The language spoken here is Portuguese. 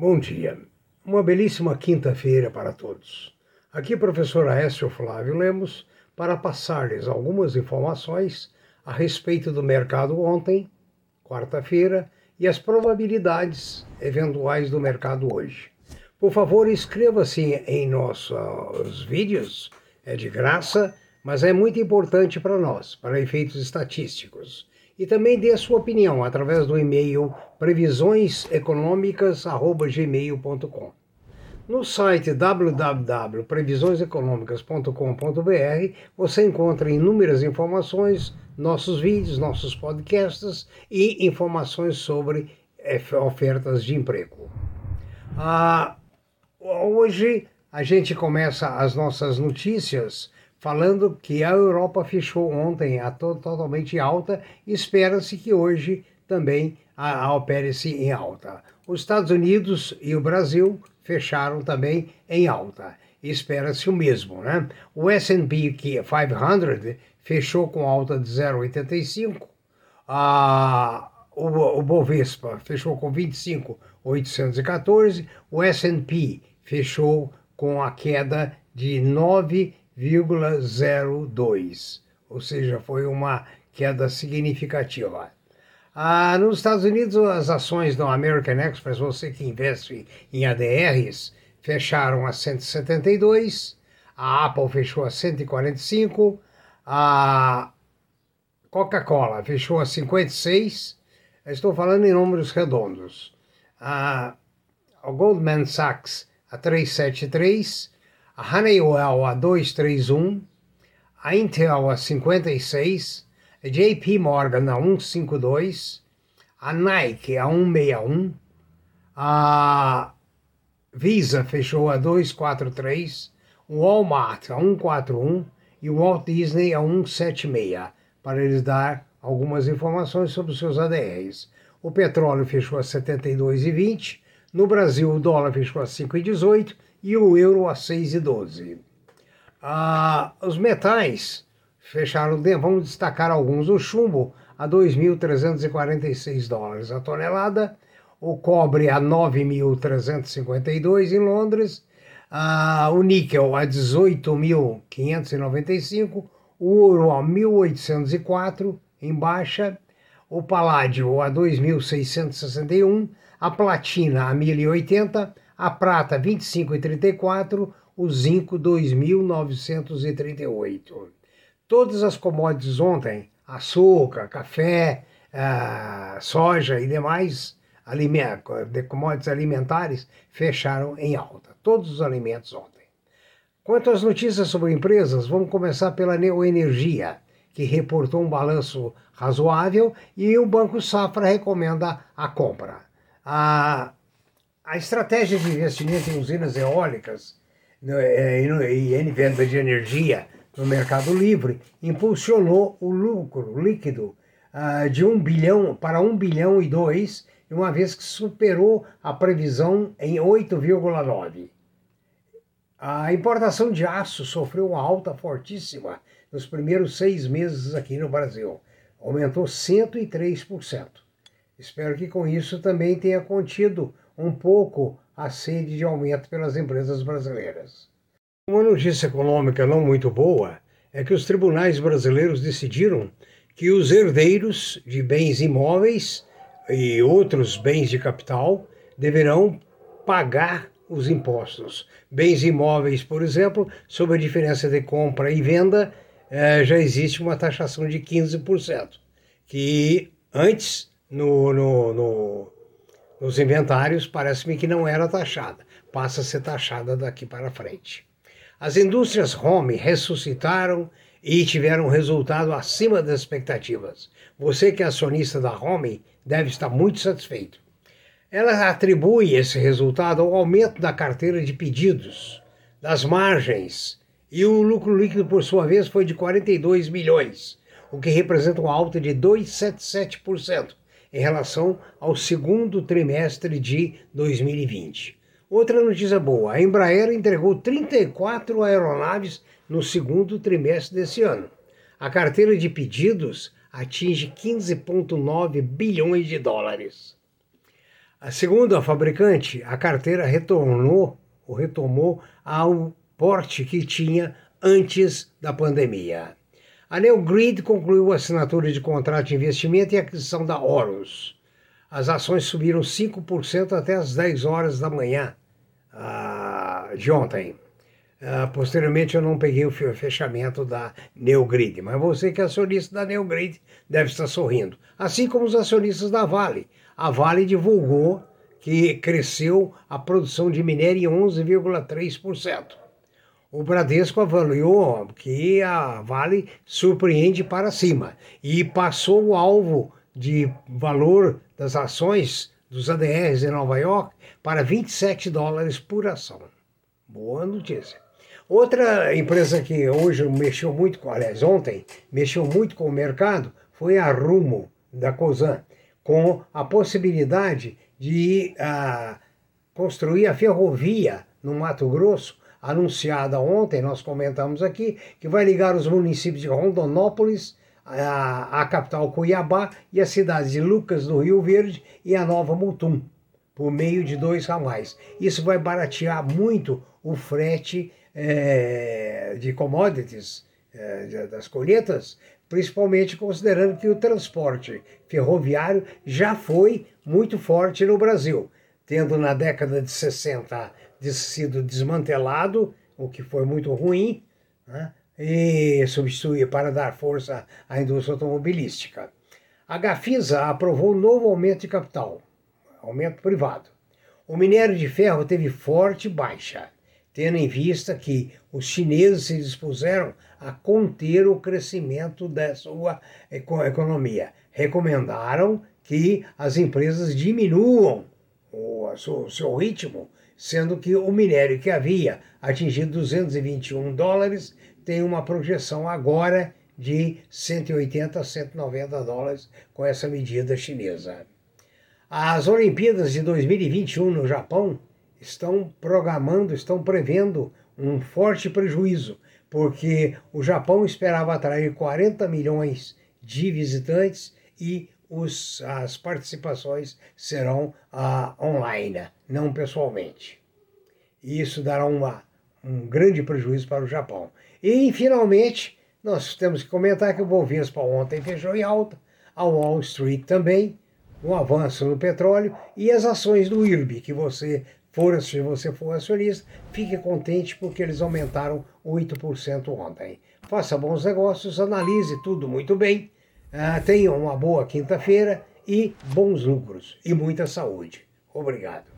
Bom dia. Uma belíssima quinta-feira para todos. Aqui professor Aécio Flávio Lemos para passar-lhes algumas informações a respeito do mercado ontem, quarta-feira, e as probabilidades eventuais do mercado hoje. Por favor, inscreva-se em nossos vídeos, é de graça, mas é muito importante para nós, para efeitos estatísticos. E também dê a sua opinião através do e-mail previsioneseconômicas.gmail.com. No site www.previsioneseconomicas.com.br você encontra inúmeras informações, nossos vídeos, nossos podcasts e informações sobre eh, ofertas de emprego. Ah, hoje a gente começa as nossas notícias falando que a Europa fechou ontem a to totalmente alta espera-se que hoje também a, a opere-se em alta. Os Estados Unidos e o Brasil fecharam também em alta. Espera-se o mesmo, né? O S&P 500 fechou com alta de 0,85. A o, o Bovespa fechou com 25,814. O S&P fechou com a queda de 9,02, ou seja, foi uma queda significativa. Ah, nos Estados Unidos, as ações da American Express, você que investe em ADRs, fecharam a 172, a Apple fechou a 145, a Coca-Cola fechou a 56, estou falando em números redondos. A, a Goldman Sachs a 373, a Honeywell a 231, a Intel a 56, a JP Morgan a 152, a Nike a 161, a Visa fechou a 243, o Walmart a 141 e o Walt Disney a 176, para eles dar algumas informações sobre os seus ADRs. O petróleo fechou a 72,20, no Brasil, o dólar fechou a 5,18 e o euro a 6,12. Ah, os metais fecharam, vamos destacar alguns. O chumbo a 2.346 dólares a tonelada, o cobre a 9.352 em Londres, ah, o níquel a 18.595, o ouro a 1.804 em baixa, o paládio a 2.661 a platina a 1080, a prata 25,34, o zinco 2.938. Todas as commodities ontem, açúcar, café, uh, soja e demais alimentos, commodities alimentares, fecharam em alta. Todos os alimentos ontem. Quanto às notícias sobre empresas, vamos começar pela Neoenergia, que reportou um balanço razoável e o Banco Safra recomenda a compra. A, a estratégia de investimento em usinas eólicas né, e em venda de energia no mercado livre impulsionou o lucro líquido uh, de 1 bilhão para 1 bilhão e 2, uma vez que superou a previsão em 8,9. A importação de aço sofreu uma alta fortíssima nos primeiros seis meses aqui no Brasil. Aumentou 103%. Espero que com isso também tenha contido um pouco a sede de aumento pelas empresas brasileiras. Uma notícia econômica não muito boa é que os tribunais brasileiros decidiram que os herdeiros de bens imóveis e outros bens de capital deverão pagar os impostos. Bens imóveis, por exemplo, sob a diferença de compra e venda, eh, já existe uma taxação de 15%, que antes no, no, no, nos inventários, parece-me que não era taxada. Passa a ser taxada daqui para frente. As indústrias home ressuscitaram e tiveram um resultado acima das expectativas. Você que é acionista da Home deve estar muito satisfeito. Ela atribui esse resultado ao aumento da carteira de pedidos, das margens, e o lucro líquido, por sua vez, foi de 42 milhões, o que representa uma alta de 2,77% em relação ao segundo trimestre de 2020. Outra notícia boa: a Embraer entregou 34 aeronaves no segundo trimestre desse ano. A carteira de pedidos atinge 15,9 bilhões de dólares. Segundo a fabricante, a carteira retornou ou retomou ao porte que tinha antes da pandemia. A Neogrid concluiu a assinatura de contrato de investimento e aquisição da Horus. As ações subiram 5% até as 10 horas da manhã uh, de ontem. Uh, posteriormente eu não peguei o fechamento da Neogrid, mas você que é acionista da Neogrid deve estar sorrindo. Assim como os acionistas da Vale. A Vale divulgou que cresceu a produção de minério em 11,3%. O Bradesco avaliou que a Vale surpreende para cima e passou o alvo de valor das ações dos ADRs em Nova York para 27 dólares por ação. Boa notícia. Outra empresa que hoje mexeu muito com, aliás, ontem mexeu muito com o mercado foi a Rumo, da Cosan, com a possibilidade de uh, construir a ferrovia no Mato Grosso, anunciada ontem, nós comentamos aqui, que vai ligar os municípios de Rondonópolis, a, a capital Cuiabá e as cidades de Lucas do Rio Verde e a Nova Mutum, por meio de dois ramais. Isso vai baratear muito o frete é, de commodities, é, das colheitas, principalmente considerando que o transporte ferroviário já foi muito forte no Brasil, tendo na década de 60 sido desmantelado, o que foi muito ruim, né? e substituir para dar força à indústria automobilística. A Gafisa aprovou um novo aumento de capital, aumento privado. O minério de ferro teve forte baixa tendo em vista que os chineses se dispuseram a conter o crescimento da sua economia. Recomendaram que as empresas diminuam o seu ritmo, sendo que o minério que havia atingido 221 dólares tem uma projeção agora de 180 a 190 dólares com essa medida chinesa. As Olimpíadas de 2021 no Japão estão programando, estão prevendo um forte prejuízo, porque o Japão esperava atrair 40 milhões de visitantes e os, as participações serão ah, online, não pessoalmente. E isso dará uma, um grande prejuízo para o Japão. E, finalmente, nós temos que comentar que o Bovespa ontem fechou em alta, a Wall Street também, um avanço no petróleo e as ações do IRB, que você for, se você for acionista, fique contente porque eles aumentaram 8% ontem. Faça bons negócios, analise tudo muito bem, uh, tenha uma boa quinta-feira e bons lucros e muita saúde. Obrigado.